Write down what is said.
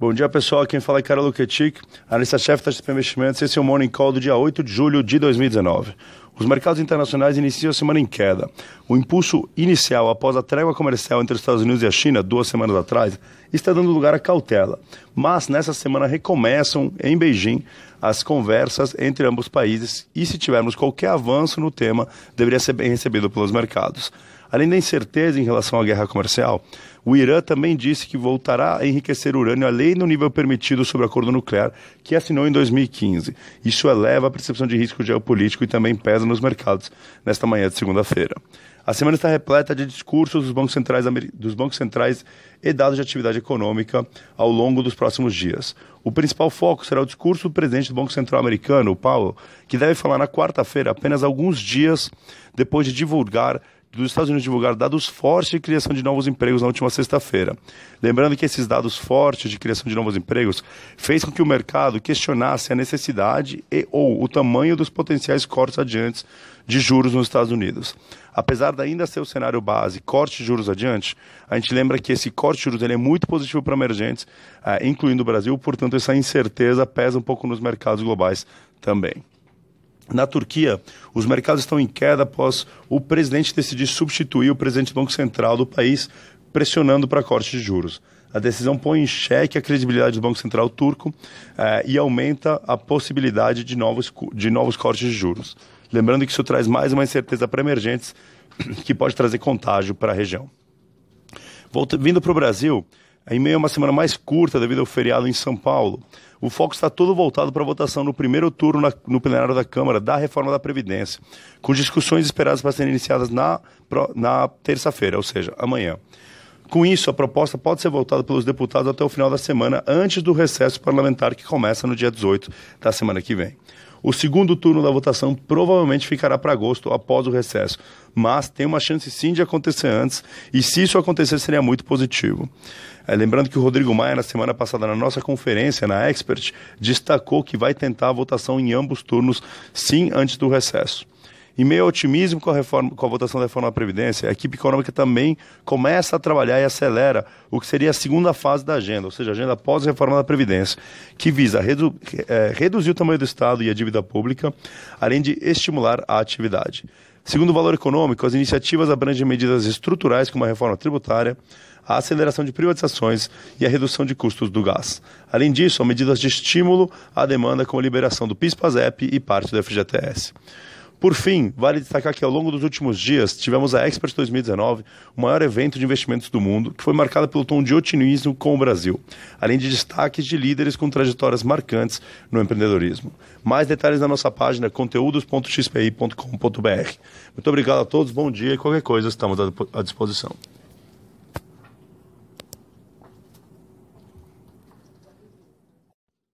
Bom dia, pessoal. Quem fala é Carol Luketic, analista-chefe da XP Investimentos. Esse é o Morning Call do dia 8 de julho de 2019. Os mercados internacionais iniciam a semana em queda. O impulso inicial após a trégua comercial entre os Estados Unidos e a China, duas semanas atrás, está dando lugar à cautela. Mas nessa semana recomeçam em Beijing as conversas entre ambos os países e se tivermos qualquer avanço no tema, deveria ser bem recebido pelos mercados. Além da incerteza em relação à guerra comercial, o Irã também disse que voltará a enriquecer urânio além do nível permitido sobre o acordo nuclear que assinou em 2015. Isso eleva a percepção de risco geopolítico e também pesa nos mercados nesta manhã de segunda-feira. A semana está repleta de discursos dos bancos, centrais, dos bancos centrais e dados de atividade econômica ao longo dos próximos dias. O principal foco será o discurso do presidente do Banco Central americano, o Powell, que deve falar na quarta-feira, apenas alguns dias depois de divulgar dos Estados Unidos divulgar dados fortes de criação de novos empregos na última sexta-feira. Lembrando que esses dados fortes de criação de novos empregos fez com que o mercado questionasse a necessidade e ou o tamanho dos potenciais cortes adiantes de juros nos Estados Unidos. Apesar de ainda ser o cenário base, corte de juros adiante, a gente lembra que esse corte de juros ele é muito positivo para emergentes, uh, incluindo o Brasil, portanto essa incerteza pesa um pouco nos mercados globais também. Na Turquia, os mercados estão em queda após o presidente decidir substituir o presidente do Banco Central do país, pressionando para corte de juros. A decisão põe em xeque a credibilidade do Banco Central turco eh, e aumenta a possibilidade de novos, de novos cortes de juros. Lembrando que isso traz mais uma incerteza para emergentes, que pode trazer contágio para a região. Volta, vindo para o Brasil, em meio a uma semana mais curta devido ao feriado em São Paulo, o foco está todo voltado para a votação no primeiro turno na, no plenário da Câmara da reforma da Previdência, com discussões esperadas para serem iniciadas na, na terça-feira, ou seja, amanhã. Com isso, a proposta pode ser votada pelos deputados até o final da semana, antes do recesso parlamentar que começa no dia 18 da semana que vem. O segundo turno da votação provavelmente ficará para agosto, após o recesso, mas tem uma chance sim de acontecer antes, e se isso acontecer, seria muito positivo. É, lembrando que o Rodrigo Maia, na semana passada, na nossa conferência, na Expert, destacou que vai tentar a votação em ambos turnos, sim, antes do recesso. Em meio otimismo com a, reforma, com a votação da reforma da Previdência, a equipe econômica também começa a trabalhar e acelera o que seria a segunda fase da agenda, ou seja, a agenda pós-reforma da Previdência, que visa redu é, reduzir o tamanho do Estado e a dívida pública, além de estimular a atividade. Segundo o valor econômico, as iniciativas abrangem medidas estruturais como a reforma tributária, a aceleração de privatizações e a redução de custos do gás. Além disso, há medidas de estímulo à demanda como a liberação do PIS-PASEP e parte do FGTS. Por fim, vale destacar que ao longo dos últimos dias tivemos a Expert 2019, o maior evento de investimentos do mundo, que foi marcada pelo tom de otimismo com o Brasil, além de destaques de líderes com trajetórias marcantes no empreendedorismo. Mais detalhes na nossa página conteúdos.xpi.com.br. Muito obrigado a todos, bom dia e qualquer coisa estamos à disposição.